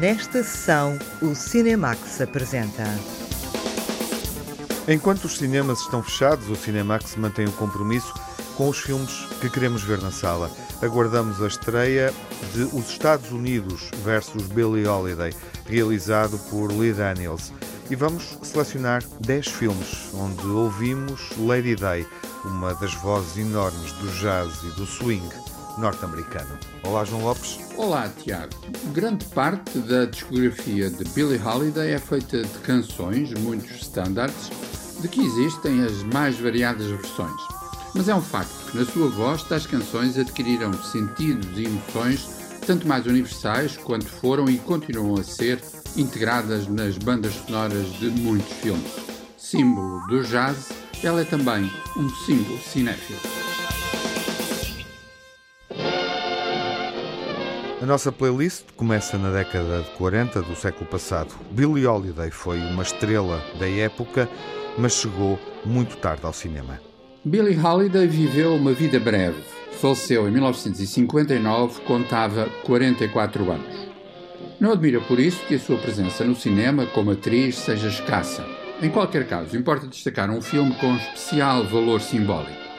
Nesta sessão, o Cinemax apresenta. Enquanto os cinemas estão fechados, o Cinemax mantém o compromisso com os filmes que queremos ver na sala. Aguardamos a estreia de Os Estados Unidos versus Billie Holiday, realizado por Lee Daniels. E vamos selecionar 10 filmes onde ouvimos Lady Day, uma das vozes enormes do jazz e do swing norte-americano. Olá, João Lopes. Olá, Tiago. Grande parte da discografia de Billie Holiday é feita de canções, muitos standards, de que existem as mais variadas versões. Mas é um facto que na sua voz tais canções adquiriram sentidos e emoções tanto mais universais quanto foram e continuam a ser integradas nas bandas sonoras de muitos filmes. Símbolo do jazz, ela é também um símbolo cinéfilo. A nossa playlist começa na década de 40 do século passado. Billie Holiday foi uma estrela da época, mas chegou muito tarde ao cinema. Billie Holiday viveu uma vida breve. Faleceu em 1959, contava 44 anos. Não admira por isso que a sua presença no cinema como atriz seja escassa. Em qualquer caso, importa destacar um filme com especial valor simbólico.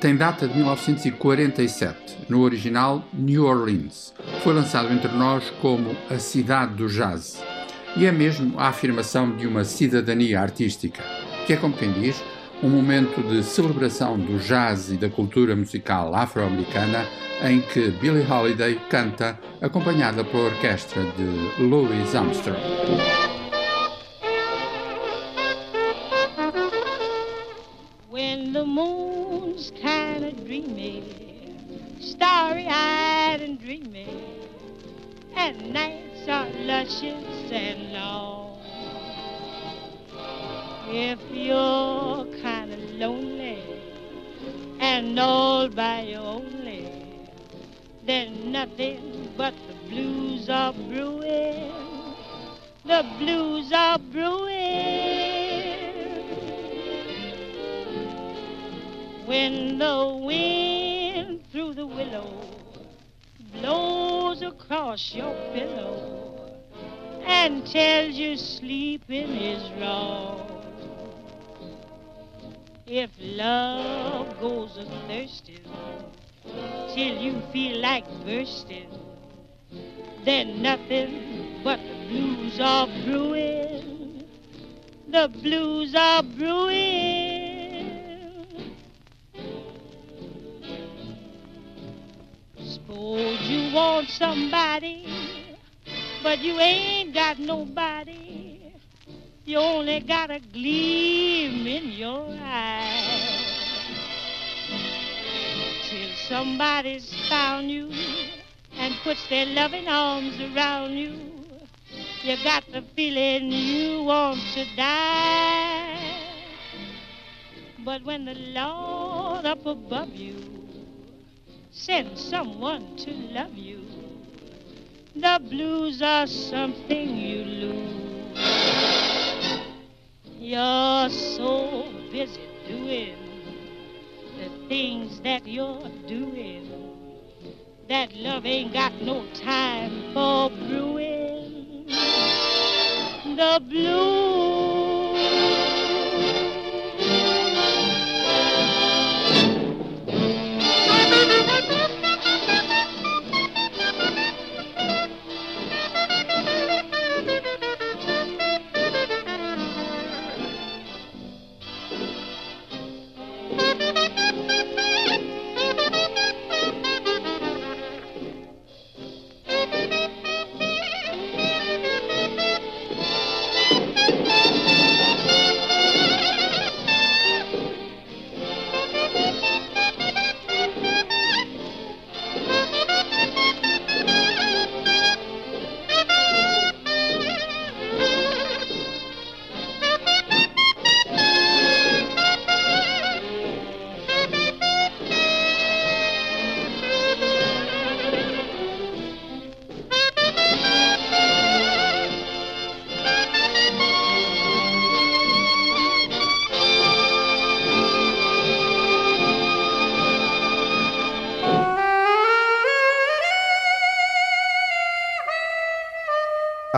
Tem data de 1947, no original New Orleans. Foi lançado entre nós como a cidade do jazz. E é mesmo a afirmação de uma cidadania artística, que é como quem diz, um momento de celebração do jazz e da cultura musical afro-americana em que Billie Holiday canta acompanhada pela orquestra de Louis Armstrong. Are luscious and long. If you're kind of lonely and all by your only, then nothing but the blues are brewing. The blues are brewing. When the wind through the willow blows across your pillow and tells you sleeping is wrong. If love goes a thirsting till you feel like bursting, then nothing but the blues are brewing. The blues are brewing. Suppose you want somebody, but you ain't got nobody. You only got a gleam in your eye. Till somebody's found you and puts their loving arms around you. You got the feeling you want to die. But when the Lord up above you sends someone to love you, the blues are something you lose. You're so busy doing the things that you're doing that love ain't got no time for brewing. The blues.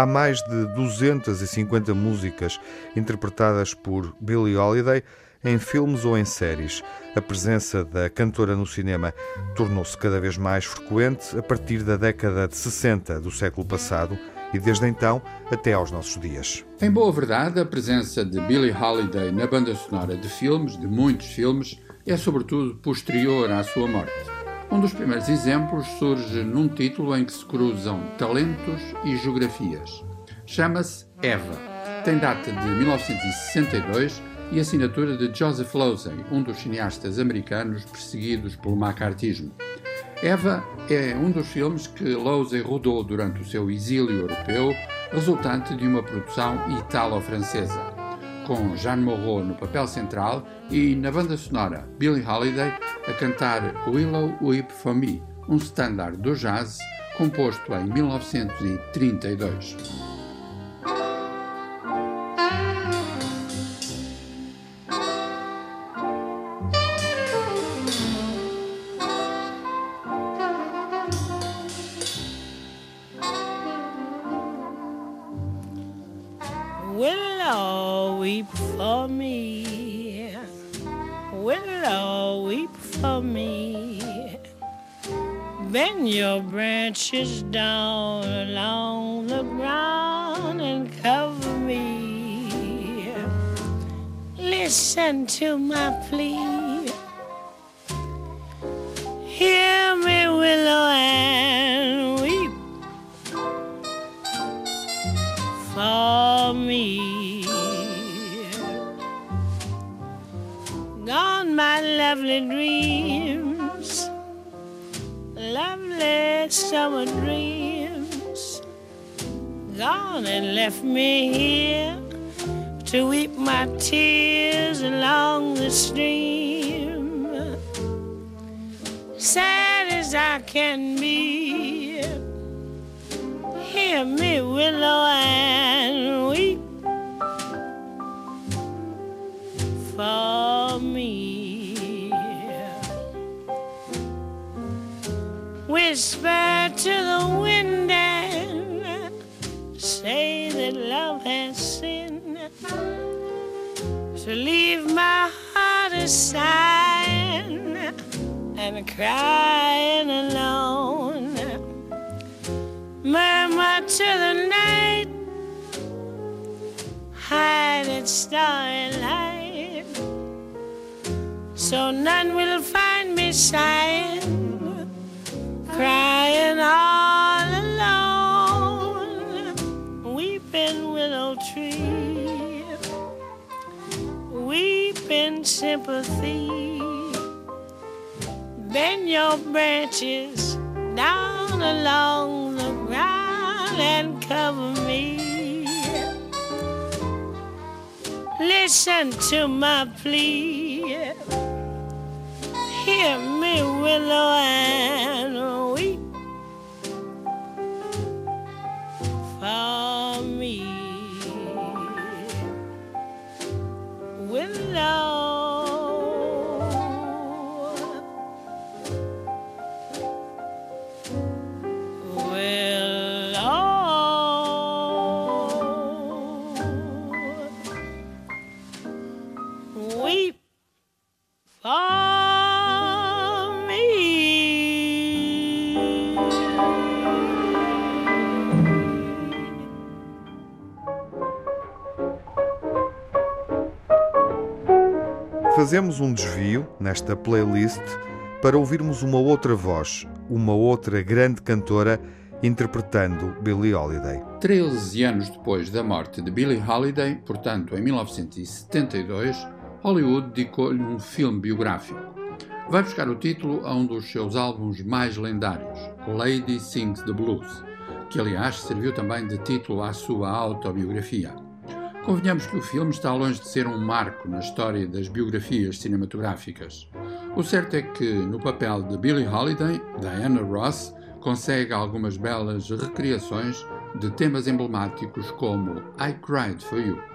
Há mais de 250 músicas interpretadas por Billie Holiday em filmes ou em séries. A presença da cantora no cinema tornou-se cada vez mais frequente a partir da década de 60 do século passado e desde então até aos nossos dias. Em boa verdade, a presença de Billie Holiday na banda sonora de filmes, de muitos filmes, é sobretudo posterior à sua morte. Um dos primeiros exemplos surge num título em que se cruzam talentos e geografias. Chama-se Eva. Tem data de 1962 e assinatura de Joseph Losey, um dos cineastas americanos perseguidos pelo macartismo. Eva é um dos filmes que Losey rodou durante o seu exílio europeu, resultante de uma produção italo-francesa, com Jeanne Moreau no papel central e na banda sonora Billie Holiday a cantar Willow Weep for Me, um standard do jazz composto em 1932. Gone and left me here to weep my tears along the stream. Sad as I can be, hear me, willow, and weep for me. Whisper So leave my heart aside and crying alone. Murmur to the night, hide its starry light, so none will find me sighing, crying all weeping sympathy. Bend your branches down along the ground and cover me. Listen to my plea. Hear me, willow, Fazemos um desvio nesta playlist para ouvirmos uma outra voz, uma outra grande cantora interpretando Billie Holiday. 13 anos depois da morte de Billie Holiday, portanto em 1972, Hollywood dedicou-lhe um filme biográfico. Vai buscar o título a um dos seus álbuns mais lendários, Lady Sings the Blues, que aliás serviu também de título à sua autobiografia. Convenhamos que o filme está longe de ser um marco na história das biografias cinematográficas. O certo é que, no papel de Billie Holiday, Diana Ross consegue algumas belas recriações de temas emblemáticos como I Cried for You.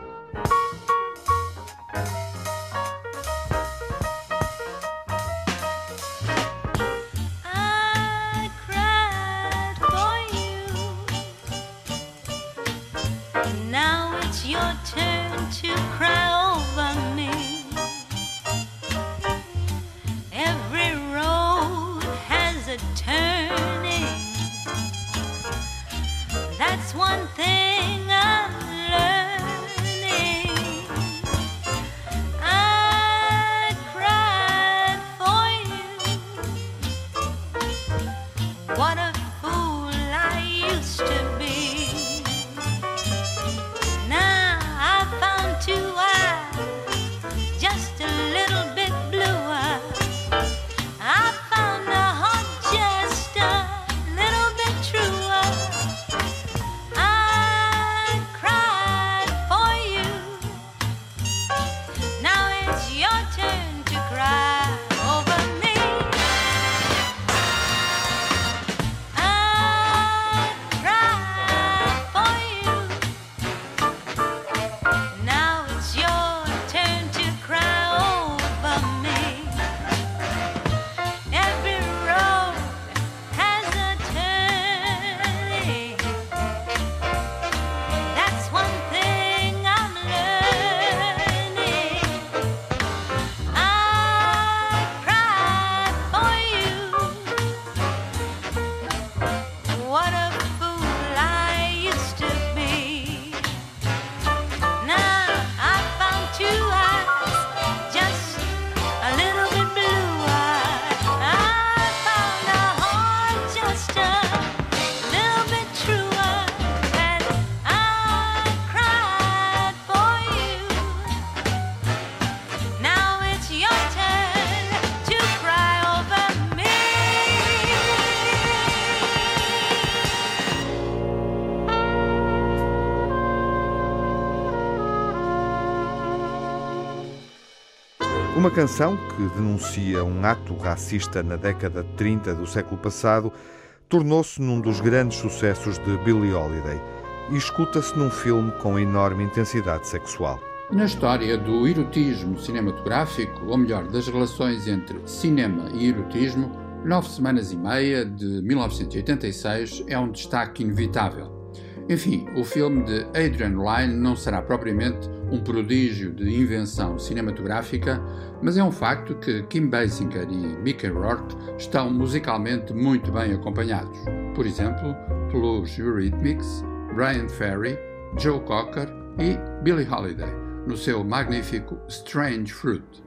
Canção que denuncia um ato racista na década de 30 do século passado tornou-se num dos grandes sucessos de Billie Holiday e escuta-se num filme com enorme intensidade sexual. Na história do erotismo cinematográfico, ou melhor, das relações entre cinema e erotismo, Nove Semanas e Meia, de 1986, é um destaque inevitável. Enfim, o filme de Adrian Lyne não será propriamente um prodígio de invenção cinematográfica, mas é um facto que Kim Basinger e Mickey Rourke estão musicalmente muito bem acompanhados. Por exemplo, pelos Eurythmics, Brian Ferry, Joe Cocker e Billie Holiday, no seu magnífico Strange Fruit.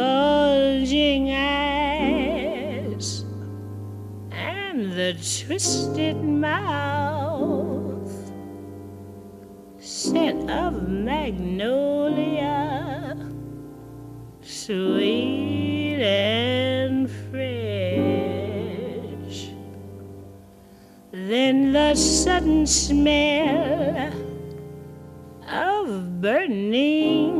bulging eyes and the twisted mouth, scent of magnolia, sweet and fresh. Then the sudden smell of burning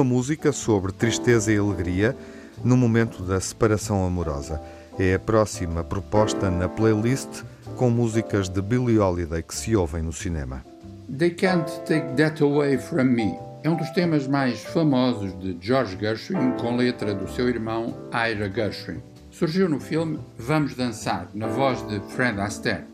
Uma música sobre tristeza e alegria no momento da separação amorosa. É a próxima proposta na playlist com músicas de Billie Holiday que se ouvem no cinema. They Can't Take That Away From Me é um dos temas mais famosos de George Gershwin com letra do seu irmão Ira Gershwin. Surgiu no filme Vamos Dançar, na voz de Fred Astaire.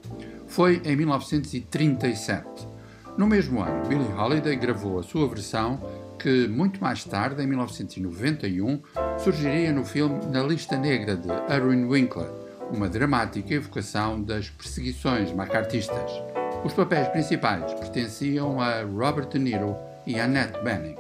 Foi em 1937. No mesmo ano, Billie Holiday gravou a sua versão que muito mais tarde, em 1991, surgiria no filme Na Lista Negra de Erwin Winkler, uma dramática evocação das perseguições macartistas. Os papéis principais pertenciam a Robert De Niro e Annette Bening.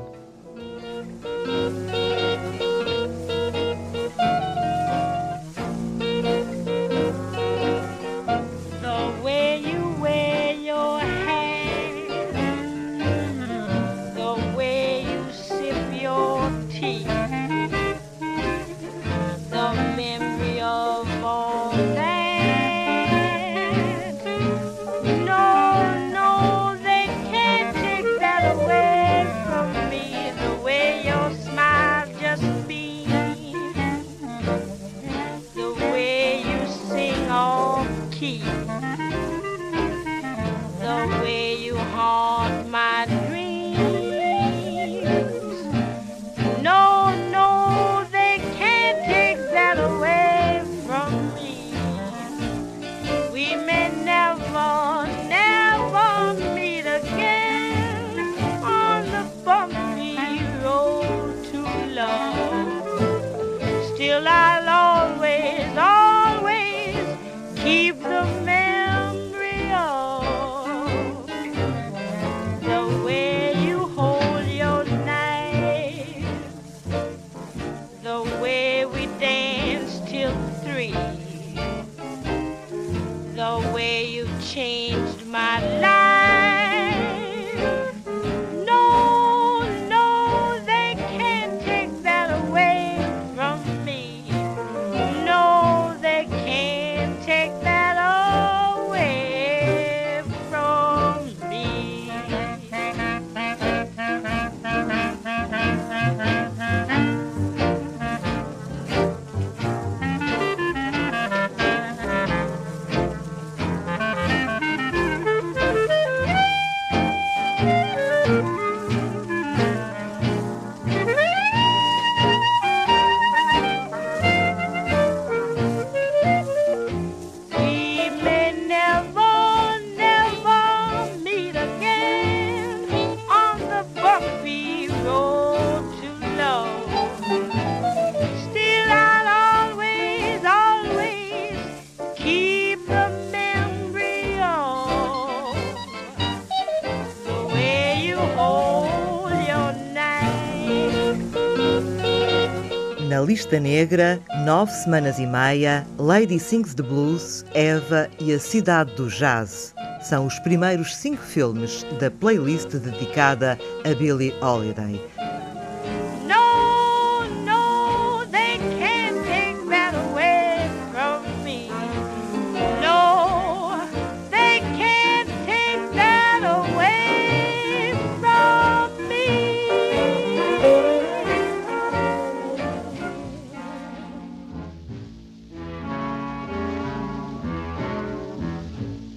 Lista negra, nove semanas e meia, Lady Sings the Blues, Eva e a Cidade do Jazz. São os primeiros cinco filmes da playlist dedicada a Billie Holiday.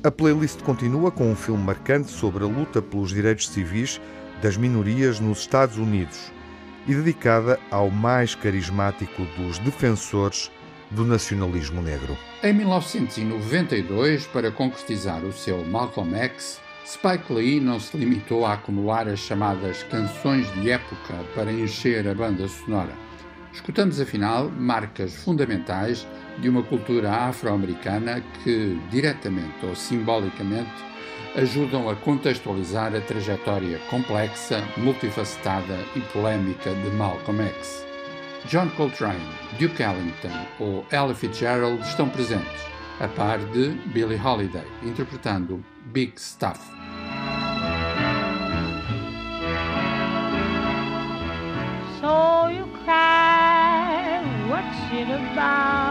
A playlist continua com um filme marcante sobre a luta pelos direitos civis das minorias nos Estados Unidos e dedicada ao mais carismático dos defensores do nacionalismo negro. Em 1992, para concretizar o seu Malcolm X, Spike Lee não se limitou a acumular as chamadas canções de época para encher a banda sonora. Escutamos, afinal, marcas fundamentais de uma cultura afro-americana que, diretamente ou simbolicamente, ajudam a contextualizar a trajetória complexa, multifacetada e polémica de Malcolm X. John Coltrane, Duke Ellington ou Ella Fitzgerald estão presentes, a par de Billie Holiday, interpretando Big Stuff. So you cry, what's it about,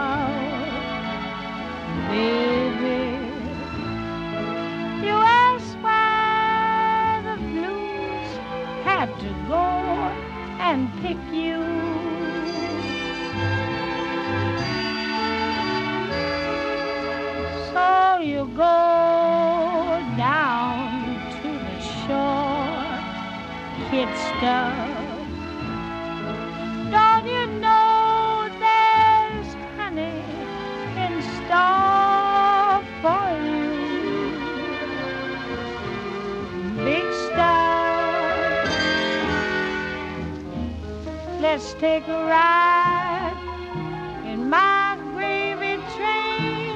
kid stuff. Don't you know Let's take a ride in my gravy train.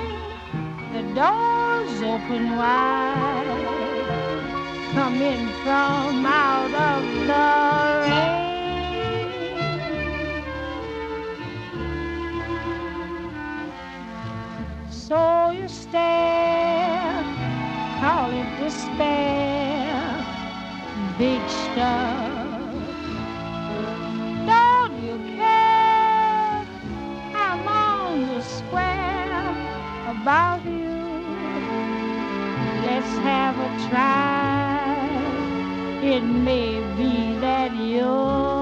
The doors open wide. Come in from out of the rain. So you stare, call it despair, big stuff. About you. Let's have a try. It may be that you're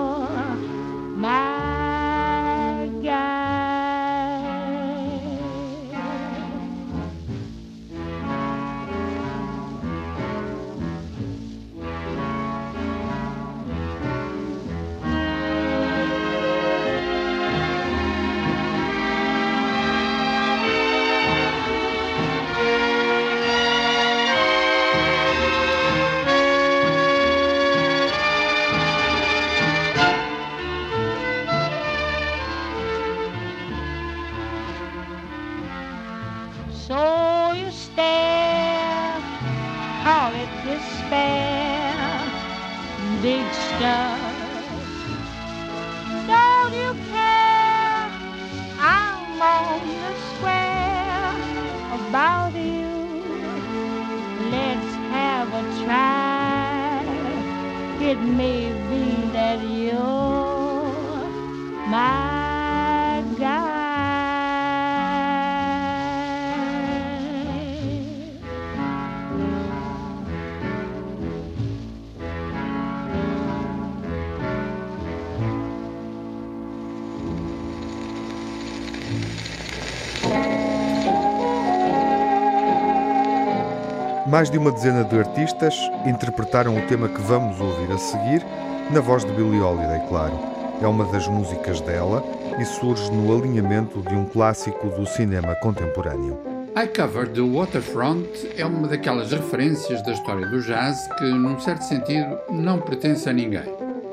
Mais de uma dezena de artistas interpretaram o tema que vamos ouvir a seguir, na voz de Billie Holiday, claro. É uma das músicas dela e surge no alinhamento de um clássico do cinema contemporâneo. I Covered the Waterfront é uma daquelas referências da história do jazz que, num certo sentido, não pertence a ninguém.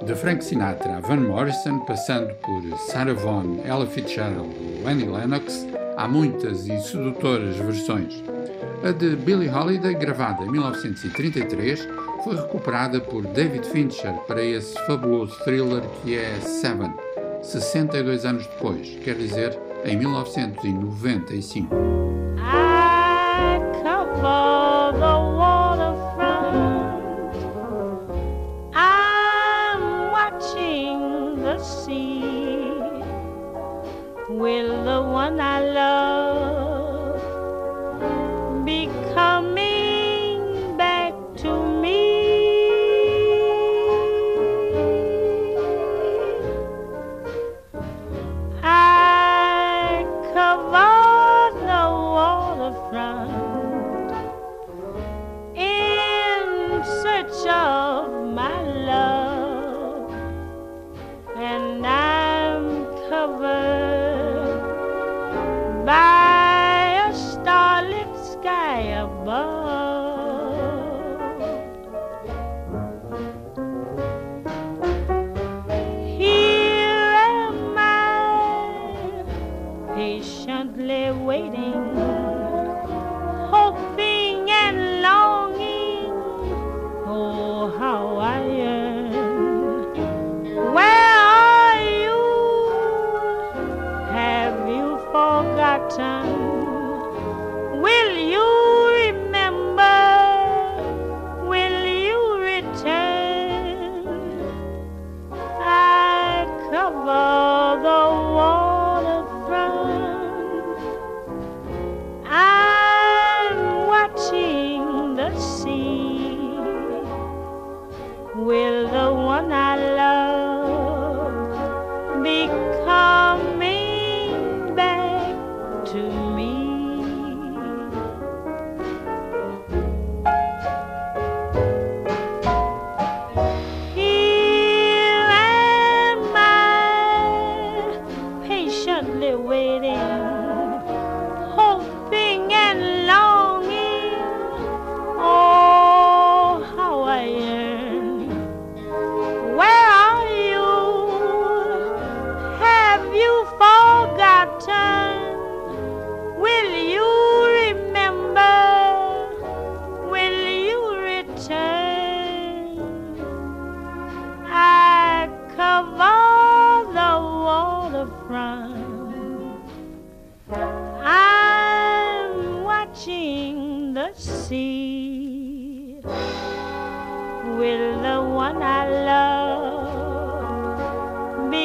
De Frank Sinatra a Van Morrison, passando por Sarah Vaughan, Ella Fitzgerald ou Annie Lennox, há muitas e sedutoras versões. A de Billie Holiday, gravada em 1933, foi recuperada por David Fincher para esse fabuloso thriller que é Seven, 62 anos depois, quer dizer, em 1995. Sea. Will the one I love be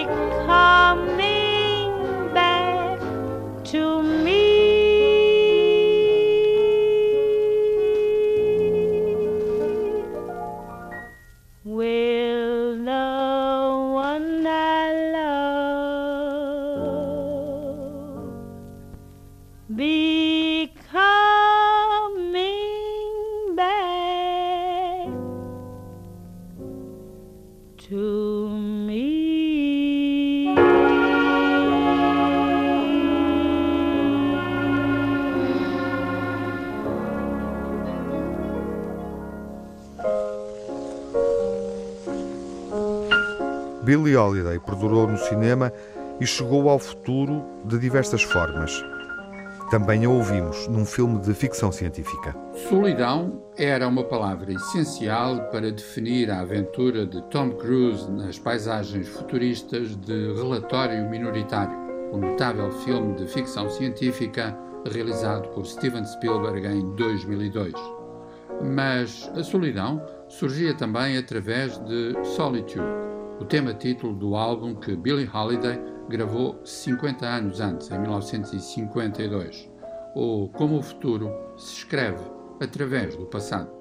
Billie Holiday perdurou no cinema e chegou ao futuro de diversas formas. Também a ouvimos num filme de ficção científica. Solidão era uma palavra essencial para definir a aventura de Tom Cruise nas paisagens futuristas de Relatório Minoritário, o notável filme de ficção científica realizado por Steven Spielberg em 2002. Mas a solidão surgia também através de Solitude, o tema título do álbum que Billie Holiday gravou 50 anos antes, em 1952, ou Como o Futuro se escreve através do passado.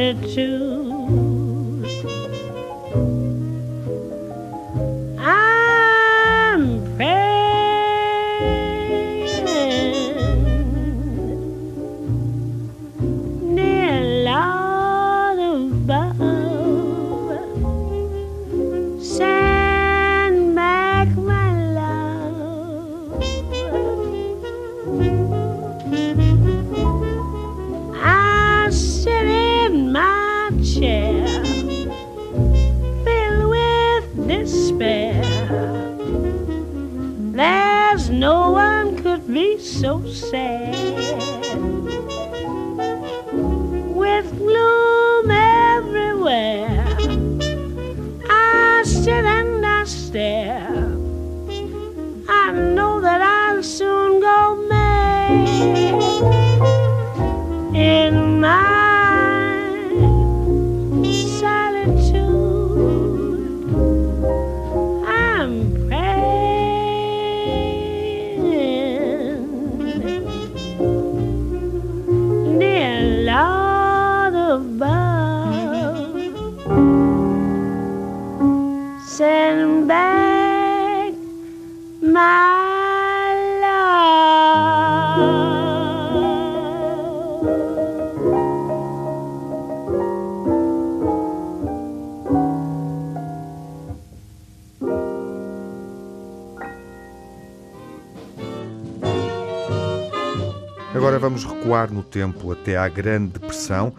to vamos recuar no tempo até à Grande Depressão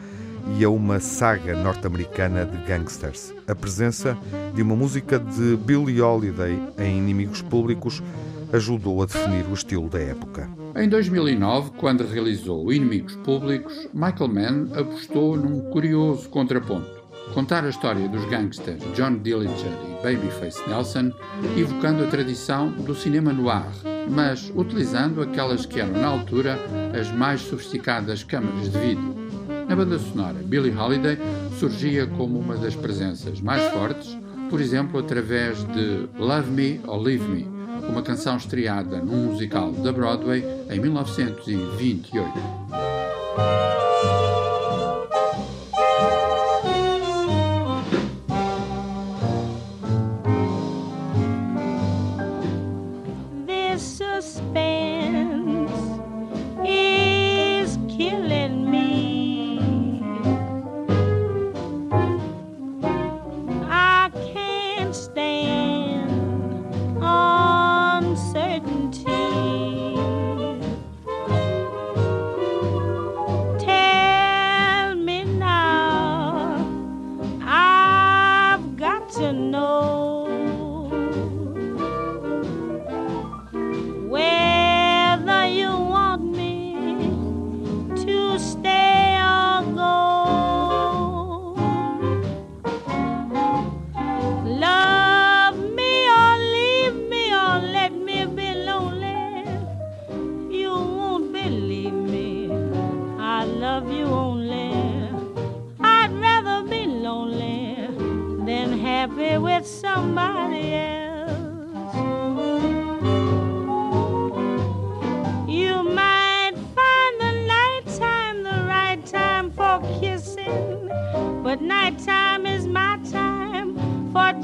e a uma saga norte-americana de gangsters. A presença de uma música de Billie Holiday em Inimigos Públicos ajudou a definir o estilo da época. Em 2009, quando realizou Inimigos Públicos, Michael Mann apostou num curioso contraponto. Contar a história dos gangsters John Dillinger e Babyface Nelson, evocando a tradição do cinema noir, mas utilizando aquelas que eram na altura as mais sofisticadas câmaras de vídeo. Na banda sonora, Billie Holiday surgia como uma das presenças mais fortes, por exemplo, através de Love Me or Leave Me, uma canção estreada num musical da Broadway em 1928.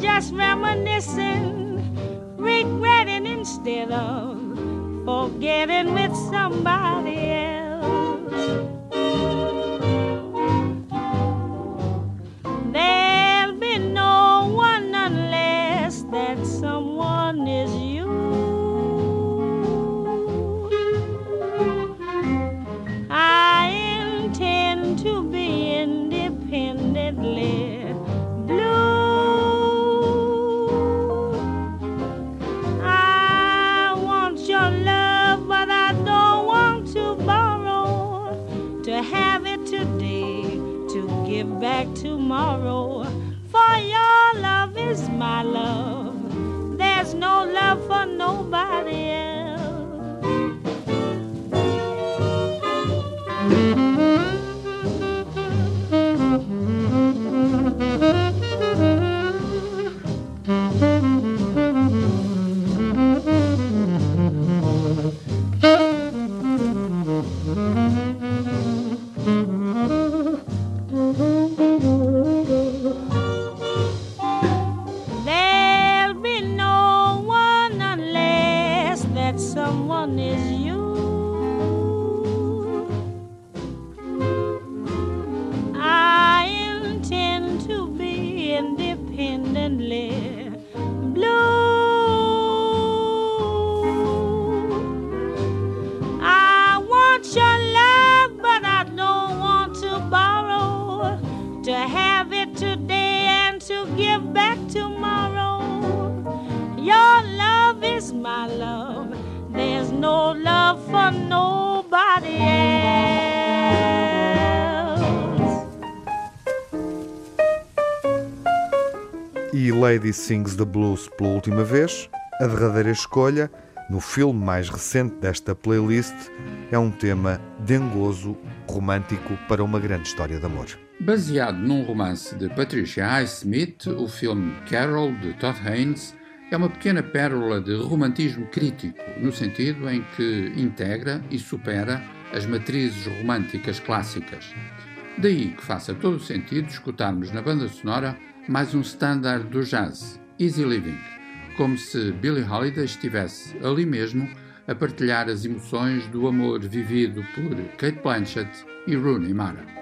just reminiscing, regretting instead of forgetting with somebody else. Lady Sings the Blues pela última vez, a derradeira escolha, no filme mais recente desta playlist, é um tema dengoso, romântico para uma grande história de amor. Baseado num romance de Patricia Highsmith, o filme Carol, de Todd Haynes, é uma pequena pérola de romantismo crítico, no sentido em que integra e supera as matrizes românticas clássicas. Daí que faça todo sentido escutarmos na banda sonora mais um standard do jazz, Easy Living, como se Billie Holiday estivesse ali mesmo a partilhar as emoções do amor vivido por Kate Blanchett e Rooney Mara.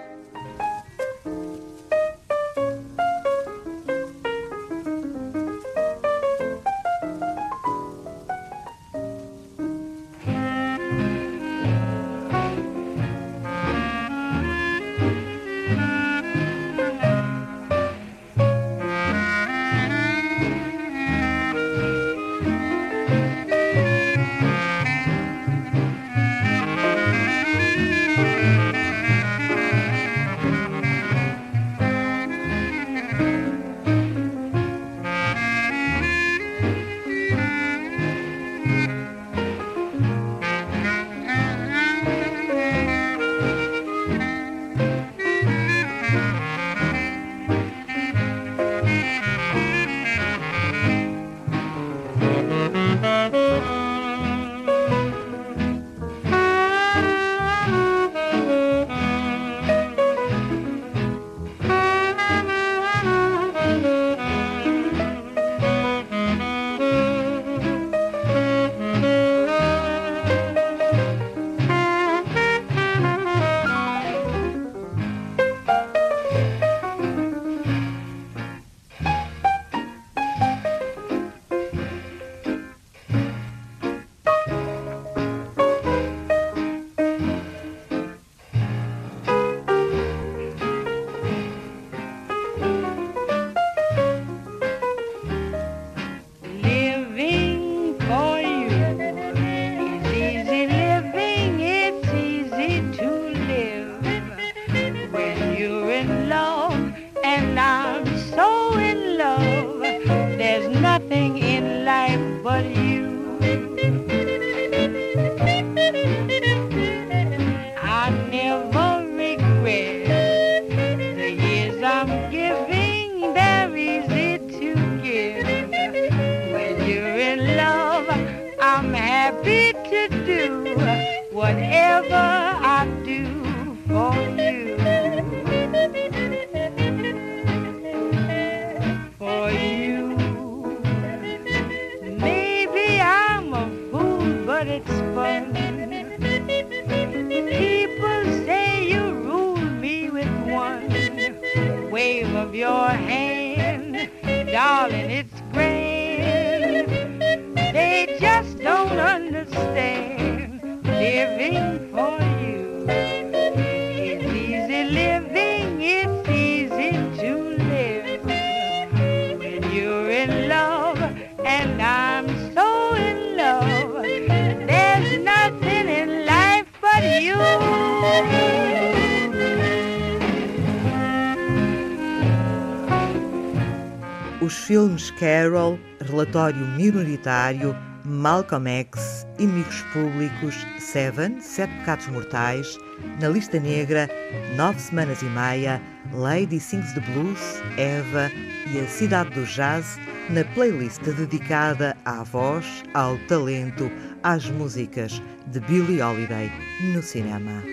Os filmes Carol, Relatório Minoritário, Malcolm X, Inimigos Públicos, Seven, Sete Pecados Mortais, Na Lista Negra, Nove Semanas e Meia, Lady Sings the Blues, Eva e A Cidade do Jazz, na playlist dedicada à voz, ao talento, às músicas de Billie Holiday no cinema.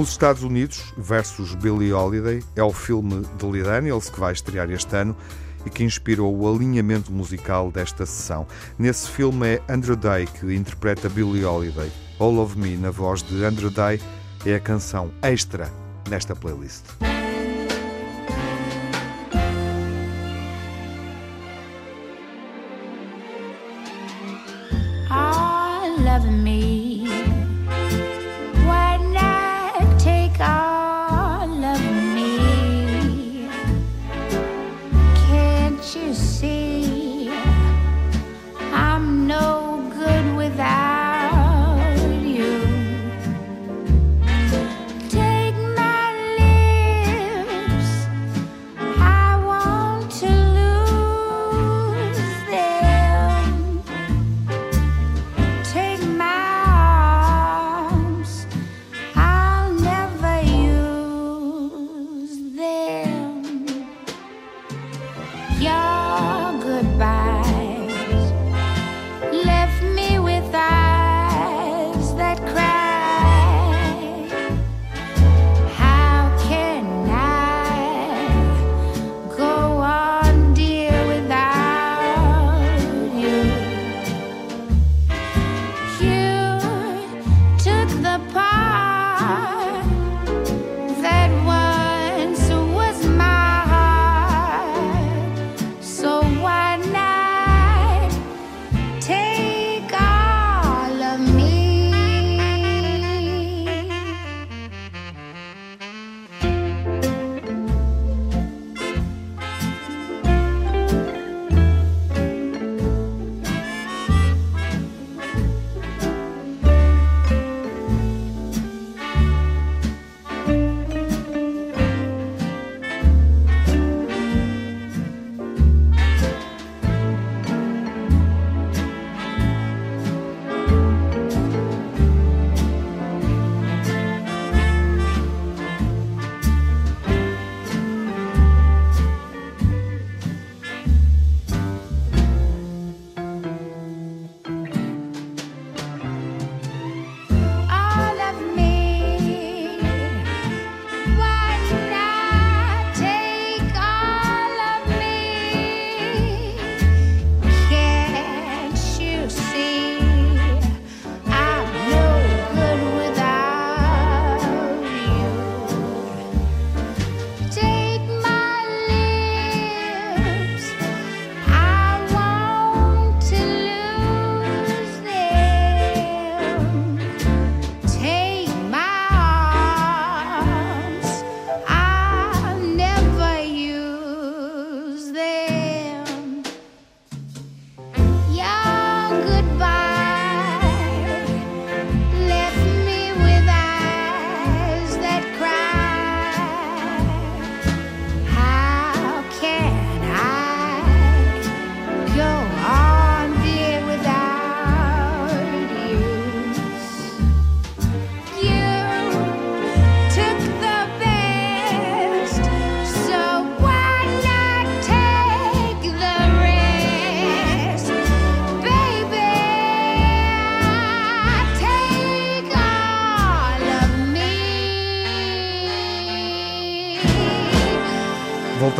Os Estados Unidos versus Billie Holiday é o filme de Lee Daniels que vai estrear este ano e que inspirou o alinhamento musical desta sessão. Nesse filme é Andrew Day que interpreta Billie Holiday. All of Me, na voz de Andrew Day, é a canção extra nesta playlist.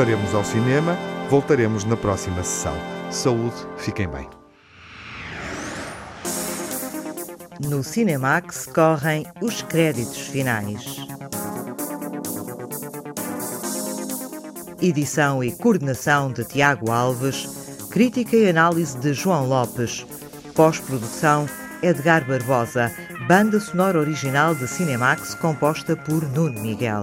Voltaremos ao cinema, voltaremos na próxima sessão. Saúde, fiquem bem. No Cinemax correm os créditos finais. Edição e coordenação de Tiago Alves, crítica e análise de João Lopes, pós-produção Edgar Barbosa, banda sonora original de Cinemax composta por Nuno Miguel.